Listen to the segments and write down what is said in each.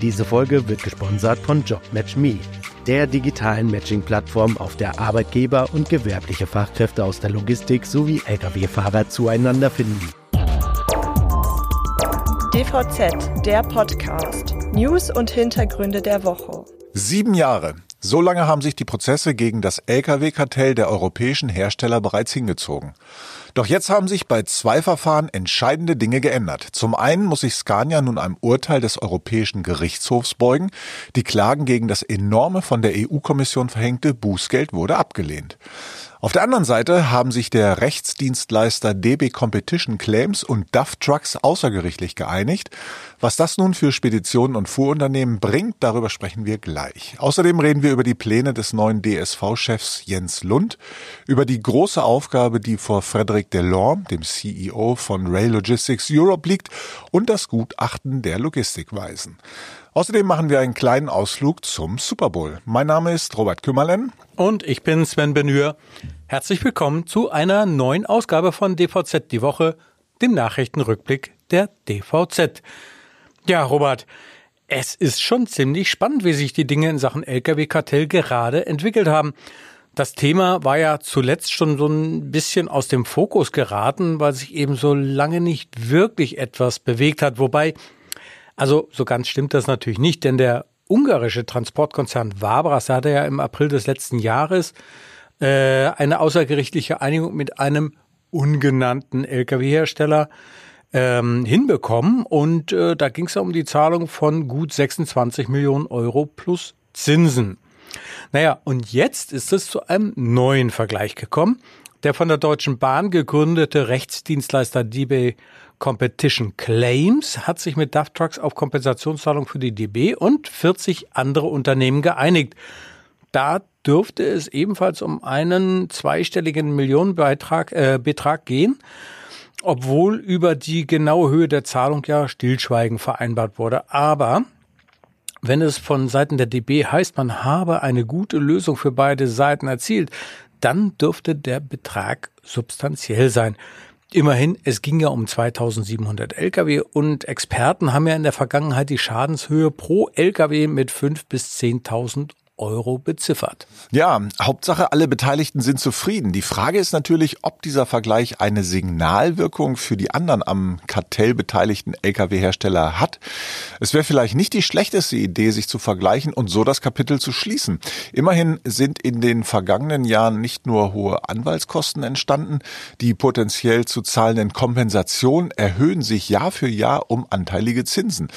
Diese Folge wird gesponsert von JobMatchMe, der digitalen Matching-Plattform, auf der Arbeitgeber und gewerbliche Fachkräfte aus der Logistik sowie Lkw-Fahrer zueinander finden. DVZ, der Podcast. News und Hintergründe der Woche. Sieben Jahre. So lange haben sich die Prozesse gegen das Lkw-Kartell der europäischen Hersteller bereits hingezogen. Doch jetzt haben sich bei zwei Verfahren entscheidende Dinge geändert. Zum einen muss sich Scania nun einem Urteil des Europäischen Gerichtshofs beugen. Die Klagen gegen das enorme von der EU-Kommission verhängte Bußgeld wurde abgelehnt. Auf der anderen Seite haben sich der Rechtsdienstleister DB Competition Claims und DAF Trucks außergerichtlich geeinigt. Was das nun für Speditionen und Fuhrunternehmen bringt, darüber sprechen wir gleich. Außerdem reden wir über die Pläne des neuen DSV-Chefs Jens Lund, über die große Aufgabe, die vor Frederic Delorme, dem CEO von Rail Logistics Europe, liegt und das Gutachten der Logistikweisen. Außerdem machen wir einen kleinen Ausflug zum Super Bowl. Mein Name ist Robert Kümmerlen. Und ich bin Sven Benür. Herzlich willkommen zu einer neuen Ausgabe von DVZ die Woche, dem Nachrichtenrückblick der DVZ. Ja, Robert, es ist schon ziemlich spannend, wie sich die Dinge in Sachen Lkw-Kartell gerade entwickelt haben. Das Thema war ja zuletzt schon so ein bisschen aus dem Fokus geraten, weil sich eben so lange nicht wirklich etwas bewegt hat. Wobei, also so ganz stimmt das natürlich nicht, denn der ungarische Transportkonzern Vabras hatte ja im April des letzten Jahres äh, eine außergerichtliche Einigung mit einem ungenannten Lkw-Hersteller ähm, hinbekommen. Und äh, da ging es ja um die Zahlung von gut 26 Millionen Euro plus Zinsen. Naja, und jetzt ist es zu einem neuen Vergleich gekommen. Der von der Deutschen Bahn gegründete Rechtsdienstleister DB Competition Claims hat sich mit DAF Trucks auf Kompensationszahlung für die DB und 40 andere Unternehmen geeinigt. Da dürfte es ebenfalls um einen zweistelligen Millionenbetrag äh, Betrag gehen, obwohl über die genaue Höhe der Zahlung ja Stillschweigen vereinbart wurde. Aber wenn es von Seiten der DB heißt, man habe eine gute Lösung für beide Seiten erzielt, dann dürfte der Betrag substanziell sein. Immerhin, es ging ja um 2700 Lkw und Experten haben ja in der Vergangenheit die Schadenshöhe pro Lkw mit 5 bis 10.000 Euro beziffert. Ja, Hauptsache alle Beteiligten sind zufrieden. Die Frage ist natürlich, ob dieser Vergleich eine Signalwirkung für die anderen am Kartell beteiligten Lkw-Hersteller hat. Es wäre vielleicht nicht die schlechteste Idee, sich zu vergleichen und so das Kapitel zu schließen. Immerhin sind in den vergangenen Jahren nicht nur hohe Anwaltskosten entstanden, die potenziell zu zahlenden Kompensationen erhöhen sich Jahr für Jahr um anteilige Zinsen.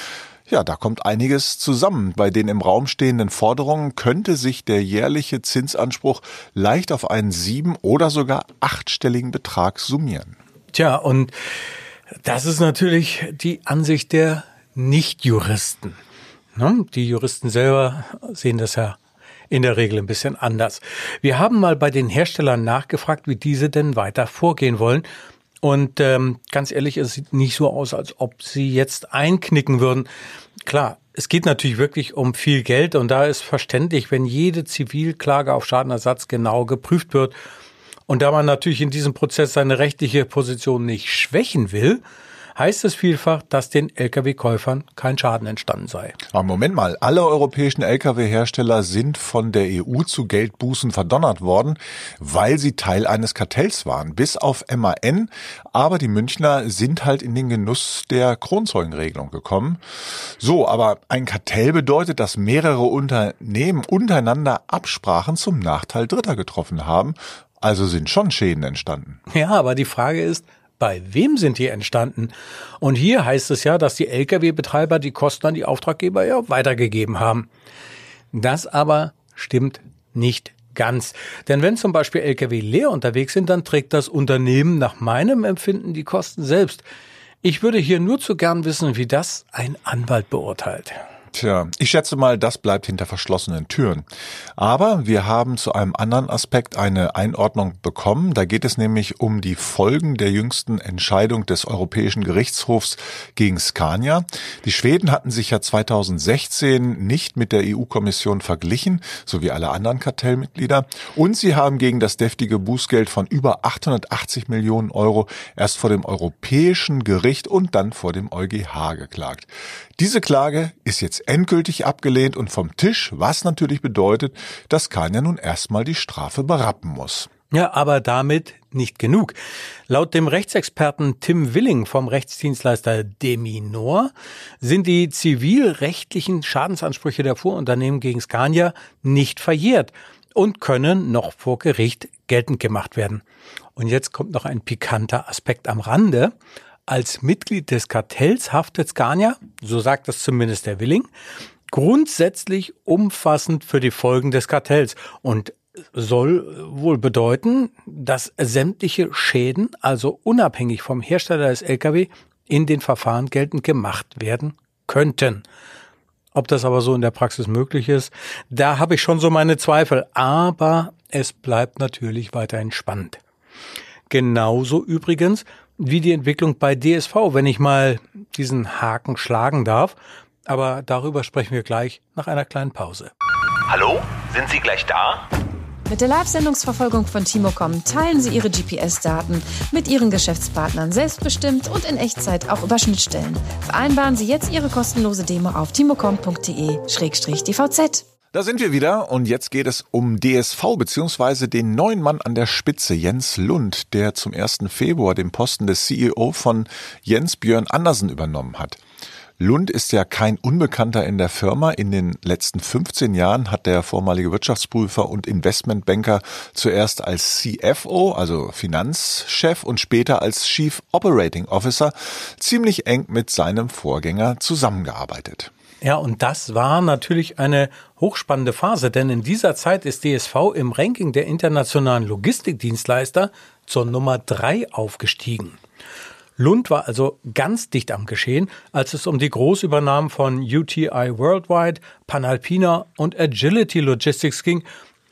Ja, da kommt einiges zusammen. Bei den im Raum stehenden Forderungen könnte sich der jährliche Zinsanspruch leicht auf einen sieben- oder sogar achtstelligen Betrag summieren. Tja, und das ist natürlich die Ansicht der Nichtjuristen. Ne? Die Juristen selber sehen das ja in der Regel ein bisschen anders. Wir haben mal bei den Herstellern nachgefragt, wie diese denn weiter vorgehen wollen. Und ähm, ganz ehrlich, es sieht nicht so aus, als ob sie jetzt einknicken würden. Klar, es geht natürlich wirklich um viel Geld und da ist verständlich, wenn jede Zivilklage auf Schadenersatz genau geprüft wird. Und da man natürlich in diesem Prozess seine rechtliche Position nicht schwächen will, heißt es vielfach, dass den Lkw-Käufern kein Schaden entstanden sei. Aber Moment mal, alle europäischen Lkw-Hersteller sind von der EU zu Geldbußen verdonnert worden, weil sie Teil eines Kartells waren, bis auf MAN. Aber die Münchner sind halt in den Genuss der Kronzeugenregelung gekommen. So, aber ein Kartell bedeutet, dass mehrere Unternehmen untereinander Absprachen zum Nachteil Dritter getroffen haben. Also sind schon Schäden entstanden. Ja, aber die Frage ist, bei wem sind die entstanden? Und hier heißt es ja, dass die Lkw-Betreiber die Kosten an die Auftraggeber ja weitergegeben haben. Das aber stimmt nicht ganz. Denn wenn zum Beispiel Lkw leer unterwegs sind, dann trägt das Unternehmen nach meinem Empfinden die Kosten selbst. Ich würde hier nur zu gern wissen, wie das ein Anwalt beurteilt. Tja, ich schätze mal, das bleibt hinter verschlossenen Türen. Aber wir haben zu einem anderen Aspekt eine Einordnung bekommen. Da geht es nämlich um die Folgen der jüngsten Entscheidung des Europäischen Gerichtshofs gegen Scania. Die Schweden hatten sich ja 2016 nicht mit der EU-Kommission verglichen, so wie alle anderen Kartellmitglieder. Und sie haben gegen das deftige Bußgeld von über 880 Millionen Euro erst vor dem Europäischen Gericht und dann vor dem EuGH geklagt. Diese Klage ist jetzt endgültig abgelehnt und vom Tisch, was natürlich bedeutet, dass Scania nun erstmal die Strafe berappen muss. Ja, aber damit nicht genug. Laut dem Rechtsexperten Tim Willing vom Rechtsdienstleister Deminor sind die zivilrechtlichen Schadensansprüche der Fuhrunternehmen gegen Scania nicht verjährt und können noch vor Gericht geltend gemacht werden. Und jetzt kommt noch ein pikanter Aspekt am Rande. Als Mitglied des Kartells haftet Scania, so sagt das zumindest der Willing, grundsätzlich umfassend für die Folgen des Kartells. Und soll wohl bedeuten, dass sämtliche Schäden, also unabhängig vom Hersteller des Lkw, in den Verfahren geltend gemacht werden könnten. Ob das aber so in der Praxis möglich ist, da habe ich schon so meine Zweifel. Aber es bleibt natürlich weiterhin spannend. Genauso übrigens wie die Entwicklung bei DSV, wenn ich mal diesen Haken schlagen darf. Aber darüber sprechen wir gleich nach einer kleinen Pause. Hallo, sind Sie gleich da? Mit der Live-Sendungsverfolgung von Timocom teilen Sie Ihre GPS-Daten mit Ihren Geschäftspartnern selbstbestimmt und in Echtzeit auch über Schnittstellen. Vereinbaren Sie jetzt Ihre kostenlose Demo auf timocom.de-dvz. Da sind wir wieder und jetzt geht es um DSV bzw. den neuen Mann an der Spitze, Jens Lund, der zum 1. Februar den Posten des CEO von Jens Björn Andersen übernommen hat. Lund ist ja kein Unbekannter in der Firma. In den letzten 15 Jahren hat der vormalige Wirtschaftsprüfer und Investmentbanker zuerst als CFO, also Finanzchef und später als Chief Operating Officer ziemlich eng mit seinem Vorgänger zusammengearbeitet. Ja, und das war natürlich eine hochspannende Phase, denn in dieser Zeit ist DSV im Ranking der internationalen Logistikdienstleister zur Nummer drei aufgestiegen. Lund war also ganz dicht am Geschehen, als es um die Großübernahmen von UTI Worldwide, Panalpina und Agility Logistics ging.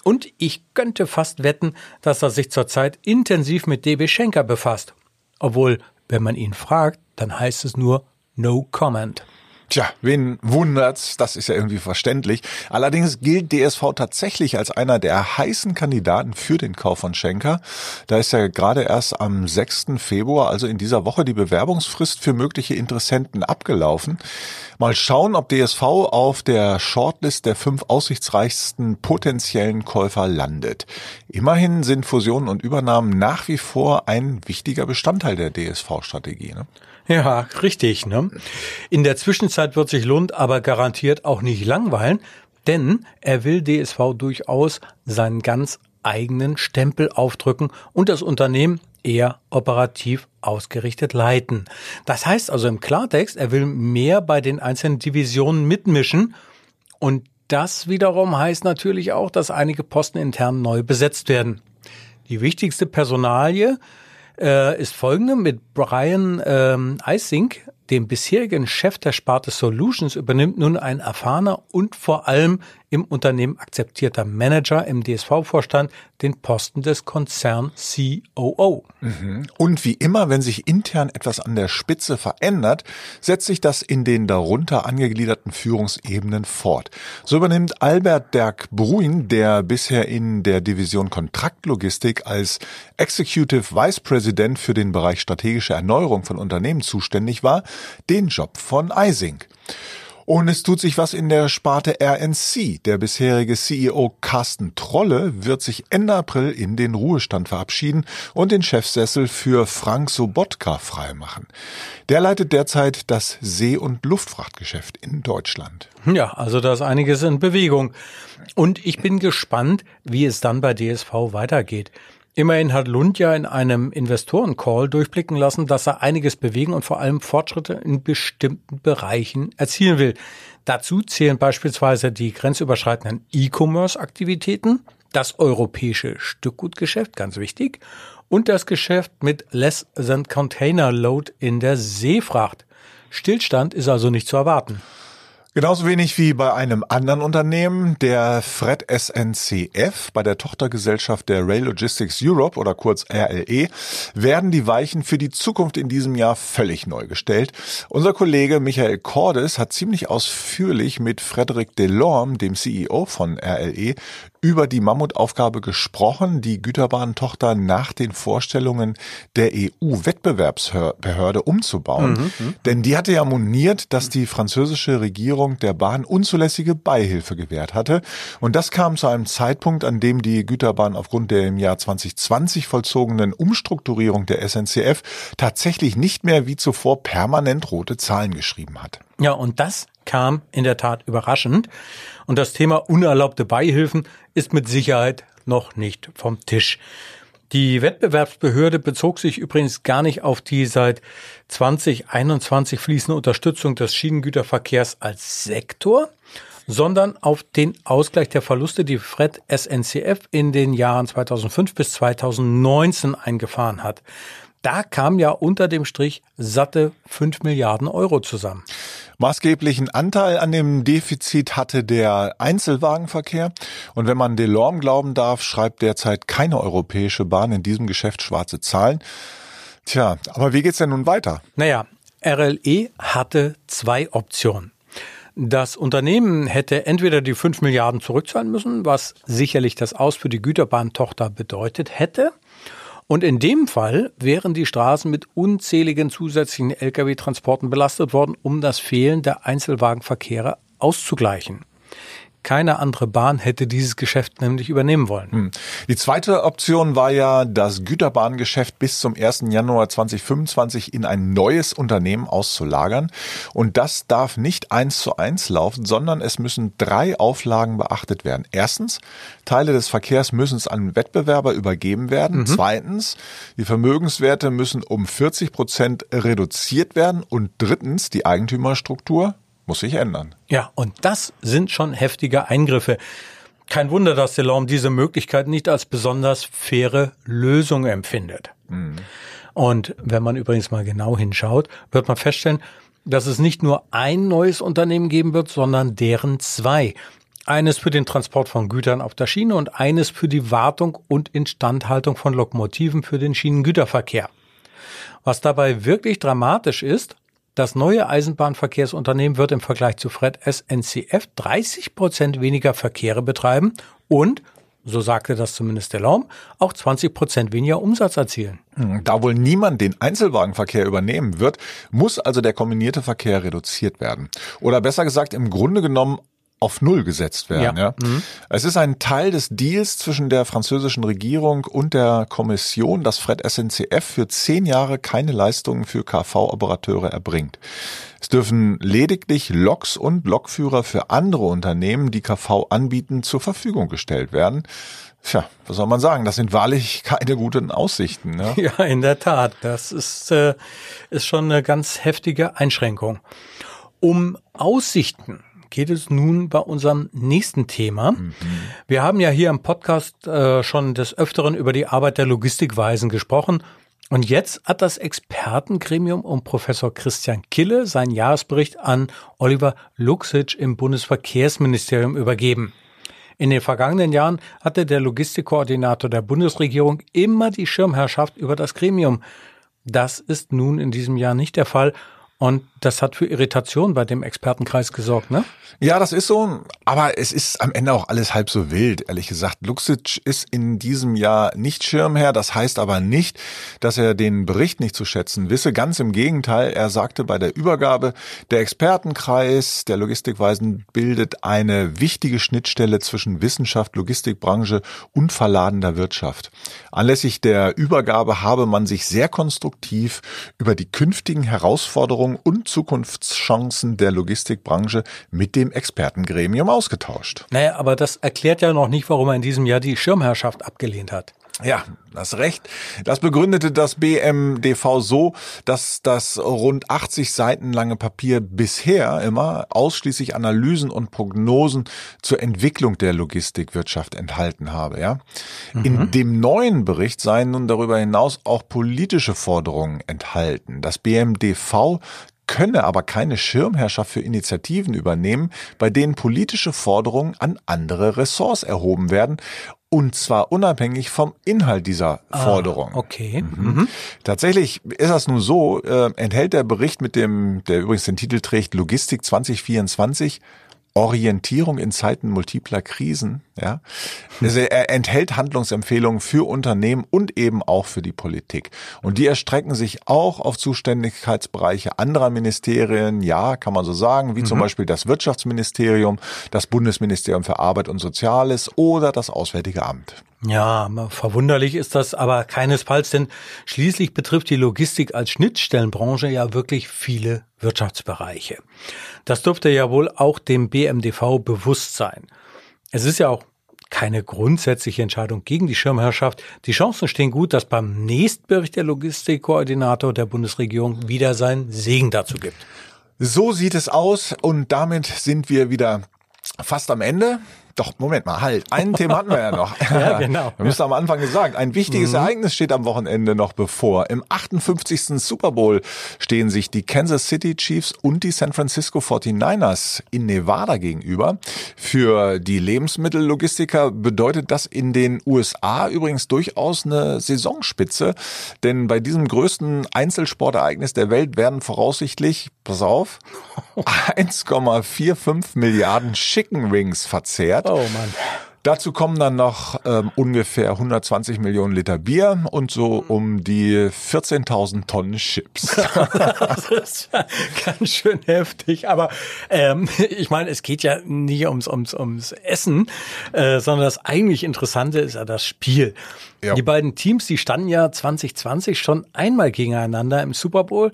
Und ich könnte fast wetten, dass er sich zurzeit intensiv mit DB Schenker befasst. Obwohl, wenn man ihn fragt, dann heißt es nur No Comment. Tja, wen wundert's? Das ist ja irgendwie verständlich. Allerdings gilt DSV tatsächlich als einer der heißen Kandidaten für den Kauf von Schenker. Da ist ja gerade erst am 6. Februar, also in dieser Woche, die Bewerbungsfrist für mögliche Interessenten abgelaufen. Mal schauen, ob DSV auf der Shortlist der fünf aussichtsreichsten potenziellen Käufer landet. Immerhin sind Fusionen und Übernahmen nach wie vor ein wichtiger Bestandteil der DSV-Strategie. Ne? Ja, richtig. Ne? In der Zwischenzeit wird sich Lund aber garantiert auch nicht langweilen, denn er will DSV durchaus seinen ganz eigenen Stempel aufdrücken und das Unternehmen eher operativ ausgerichtet leiten. Das heißt also im Klartext, er will mehr bei den einzelnen Divisionen mitmischen und das wiederum heißt natürlich auch, dass einige Posten intern neu besetzt werden. Die wichtigste Personalie äh, ist folgende. Mit Brian ähm, Ising, dem bisherigen Chef der Sparte Solutions, übernimmt nun ein erfahrener und vor allem im Unternehmen akzeptierter Manager im DSV-Vorstand den Posten des Konzern COO. Mhm. Und wie immer, wenn sich intern etwas an der Spitze verändert, setzt sich das in den darunter angegliederten Führungsebenen fort. So übernimmt Albert Dirk Bruin, der bisher in der Division Kontraktlogistik als Executive Vice President für den Bereich strategische Erneuerung von Unternehmen zuständig war, den Job von Eising. Und es tut sich was in der Sparte RNC. Der bisherige CEO Carsten Trolle wird sich Ende April in den Ruhestand verabschieden und den Chefsessel für Frank Sobotka freimachen. Der leitet derzeit das See- und Luftfrachtgeschäft in Deutschland. Ja, also da ist einiges in Bewegung. Und ich bin gespannt, wie es dann bei DSV weitergeht. Immerhin hat Lund ja in einem Investorencall durchblicken lassen, dass er einiges bewegen und vor allem Fortschritte in bestimmten Bereichen erzielen will. Dazu zählen beispielsweise die grenzüberschreitenden E-Commerce-Aktivitäten, das europäische Stückgutgeschäft, ganz wichtig, und das Geschäft mit Less Than Container Load in der Seefracht. Stillstand ist also nicht zu erwarten. Genauso wenig wie bei einem anderen Unternehmen, der Fred SNCF, bei der Tochtergesellschaft der Rail Logistics Europe oder kurz RLE, werden die Weichen für die Zukunft in diesem Jahr völlig neu gestellt. Unser Kollege Michael Cordes hat ziemlich ausführlich mit Frederic Delorme, dem CEO von RLE, über die Mammutaufgabe gesprochen, die Güterbahntochter nach den Vorstellungen der EU-Wettbewerbsbehörde umzubauen. Mhm, mhm, Denn die hatte ja moniert, dass die französische Regierung der Bahn unzulässige Beihilfe gewährt hatte. Und das kam zu einem Zeitpunkt, an dem die Güterbahn aufgrund der im Jahr 2020 vollzogenen Umstrukturierung der SNCF tatsächlich nicht mehr wie zuvor permanent rote Zahlen geschrieben hat. Ja, und das kam in der Tat überraschend. Und das Thema unerlaubte Beihilfen ist mit Sicherheit noch nicht vom Tisch. Die Wettbewerbsbehörde bezog sich übrigens gar nicht auf die seit 2021 fließende Unterstützung des Schienengüterverkehrs als Sektor, sondern auf den Ausgleich der Verluste, die Fred SNCF in den Jahren 2005 bis 2019 eingefahren hat. Da kam ja unter dem Strich satte 5 Milliarden Euro zusammen. Maßgeblichen Anteil an dem Defizit hatte der Einzelwagenverkehr. Und wenn man Delorme glauben darf, schreibt derzeit keine europäische Bahn in diesem Geschäft schwarze Zahlen. Tja, aber wie geht's denn nun weiter? Naja, RLE hatte zwei Optionen. Das Unternehmen hätte entweder die 5 Milliarden zurückzahlen müssen, was sicherlich das Aus für die Güterbahntochter bedeutet hätte, und in dem Fall wären die Straßen mit unzähligen zusätzlichen Lkw-Transporten belastet worden, um das Fehlen der Einzelwagenverkehre auszugleichen. Keine andere Bahn hätte dieses Geschäft nämlich übernehmen wollen. Hm. Die zweite Option war ja, das Güterbahngeschäft bis zum 1. Januar 2025 in ein neues Unternehmen auszulagern. Und das darf nicht eins zu eins laufen, sondern es müssen drei Auflagen beachtet werden. Erstens, Teile des Verkehrs müssen an Wettbewerber übergeben werden. Mhm. Zweitens, die Vermögenswerte müssen um 40 Prozent reduziert werden. Und drittens, die Eigentümerstruktur muss sich ändern. Ja, und das sind schon heftige Eingriffe. Kein Wunder, dass Delorme diese Möglichkeit nicht als besonders faire Lösung empfindet. Mhm. Und wenn man übrigens mal genau hinschaut, wird man feststellen, dass es nicht nur ein neues Unternehmen geben wird, sondern deren zwei. Eines für den Transport von Gütern auf der Schiene und eines für die Wartung und Instandhaltung von Lokomotiven für den Schienengüterverkehr. Was dabei wirklich dramatisch ist, das neue Eisenbahnverkehrsunternehmen wird im Vergleich zu Fred SNCF 30 Prozent weniger Verkehre betreiben und so sagte das zumindest der Laum, auch 20 Prozent weniger Umsatz erzielen. Hm, da wohl niemand den Einzelwagenverkehr übernehmen wird, muss also der kombinierte Verkehr reduziert werden. Oder besser gesagt, im Grunde genommen auf Null gesetzt werden. Ja. ja. Mhm. Es ist ein Teil des Deals zwischen der französischen Regierung und der Kommission, dass Fred SNCF für zehn Jahre keine Leistungen für KV-Operateure erbringt. Es dürfen lediglich Loks und Lokführer für andere Unternehmen, die KV anbieten, zur Verfügung gestellt werden. Tja, was soll man sagen? Das sind wahrlich keine guten Aussichten. Ne? Ja, in der Tat. Das ist, äh, ist schon eine ganz heftige Einschränkung. Um Aussichten geht es nun bei unserem nächsten Thema. Mhm. Wir haben ja hier im Podcast äh, schon des Öfteren über die Arbeit der Logistikweisen gesprochen. Und jetzt hat das Expertengremium um Professor Christian Kille seinen Jahresbericht an Oliver Luxic im Bundesverkehrsministerium übergeben. In den vergangenen Jahren hatte der Logistikkoordinator der Bundesregierung immer die Schirmherrschaft über das Gremium. Das ist nun in diesem Jahr nicht der Fall und das hat für Irritation bei dem Expertenkreis gesorgt, ne? Ja, das ist so. Aber es ist am Ende auch alles halb so wild, ehrlich gesagt. Luxic ist in diesem Jahr nicht Schirmherr. Das heißt aber nicht, dass er den Bericht nicht zu schätzen wisse. Ganz im Gegenteil. Er sagte bei der Übergabe, der Expertenkreis der Logistikweisen bildet eine wichtige Schnittstelle zwischen Wissenschaft, Logistikbranche und verladener Wirtschaft. Anlässlich der Übergabe habe man sich sehr konstruktiv über die künftigen Herausforderungen und Zukunftschancen der Logistikbranche mit dem Expertengremium ausgetauscht. Naja, aber das erklärt ja noch nicht, warum er in diesem Jahr die Schirmherrschaft abgelehnt hat. Ja, das Recht. Das begründete das BMDV so, dass das rund 80 Seiten lange Papier bisher immer ausschließlich Analysen und Prognosen zur Entwicklung der Logistikwirtschaft enthalten habe, ja. Mhm. In dem neuen Bericht seien nun darüber hinaus auch politische Forderungen enthalten. Das BMDV könne aber keine Schirmherrschaft für Initiativen übernehmen, bei denen politische Forderungen an andere Ressorts erhoben werden und zwar unabhängig vom Inhalt dieser ah, Forderung. Okay. Mhm. Mhm. Tatsächlich ist das nun so, äh, enthält der Bericht mit dem, der übrigens den Titel trägt, Logistik 2024, Orientierung in Zeiten multipler Krisen. Ja, also er enthält Handlungsempfehlungen für Unternehmen und eben auch für die Politik. Und die erstrecken sich auch auf Zuständigkeitsbereiche anderer Ministerien. Ja, kann man so sagen, wie mhm. zum Beispiel das Wirtschaftsministerium, das Bundesministerium für Arbeit und Soziales oder das Auswärtige Amt. Ja, verwunderlich ist das aber keinesfalls, denn schließlich betrifft die Logistik als Schnittstellenbranche ja wirklich viele Wirtschaftsbereiche. Das dürfte ja wohl auch dem BMDV bewusst sein. Es ist ja auch keine grundsätzliche Entscheidung gegen die Schirmherrschaft. Die Chancen stehen gut, dass beim nächsten Bericht der Logistikkoordinator der Bundesregierung wieder seinen Segen dazu gibt. So sieht es aus und damit sind wir wieder fast am Ende. Doch, Moment mal, halt. Ein Thema hatten wir ja noch. ja, genau. Wir müssen am Anfang gesagt, ein wichtiges mhm. Ereignis steht am Wochenende noch bevor. Im 58. Super Bowl stehen sich die Kansas City Chiefs und die San Francisco 49ers in Nevada gegenüber. Für die Lebensmittellogistiker bedeutet das in den USA übrigens durchaus eine Saisonspitze, denn bei diesem größten Einzelsportereignis der Welt werden voraussichtlich, pass auf, 1,45 Milliarden Chicken Wings verzehrt. Oh Mann. Dazu kommen dann noch ähm, ungefähr 120 Millionen Liter Bier und so um die 14.000 Tonnen Chips. das ist ja ganz schön heftig. Aber ähm, ich meine, es geht ja nicht ums, ums, ums Essen, äh, sondern das eigentlich Interessante ist ja das Spiel. Ja. Die beiden Teams, die standen ja 2020 schon einmal gegeneinander im Super Bowl.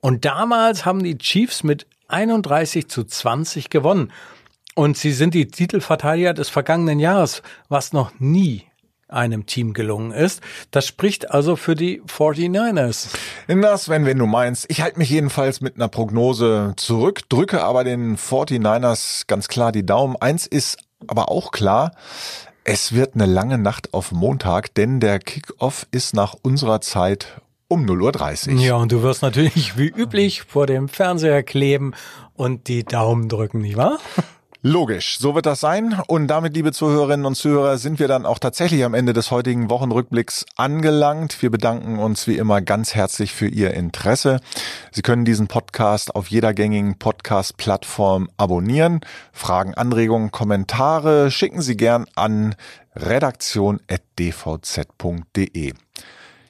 Und damals haben die Chiefs mit 31 zu 20 gewonnen. Und sie sind die Titelverteidiger des vergangenen Jahres, was noch nie einem Team gelungen ist. Das spricht also für die 49ers. Na Sven, wenn du meinst. Ich halte mich jedenfalls mit einer Prognose zurück, drücke aber den 49ers ganz klar die Daumen. Eins ist aber auch klar, es wird eine lange Nacht auf Montag, denn der Kickoff ist nach unserer Zeit um 0.30 Uhr. Ja, und du wirst natürlich wie üblich vor dem Fernseher kleben und die Daumen drücken, nicht wahr? Logisch, so wird das sein. Und damit, liebe Zuhörerinnen und Zuhörer, sind wir dann auch tatsächlich am Ende des heutigen Wochenrückblicks angelangt. Wir bedanken uns wie immer ganz herzlich für Ihr Interesse. Sie können diesen Podcast auf jeder gängigen Podcast-Plattform abonnieren. Fragen, Anregungen, Kommentare schicken Sie gern an redaktion.dvz.de.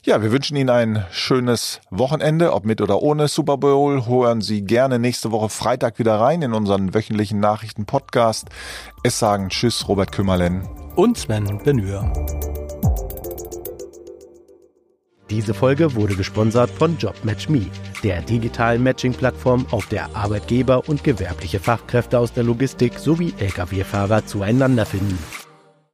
Ja, wir wünschen Ihnen ein schönes Wochenende, ob mit oder ohne Super Bowl. Hören Sie gerne nächste Woche Freitag wieder rein in unseren wöchentlichen Nachrichten-Podcast. Es sagen Tschüss, Robert Kümmerlen und Sven Benür. Diese Folge wurde gesponsert von JobMatchMe, der digitalen Matching-Plattform, auf der Arbeitgeber und gewerbliche Fachkräfte aus der Logistik sowie Lkw-Fahrer zueinander finden.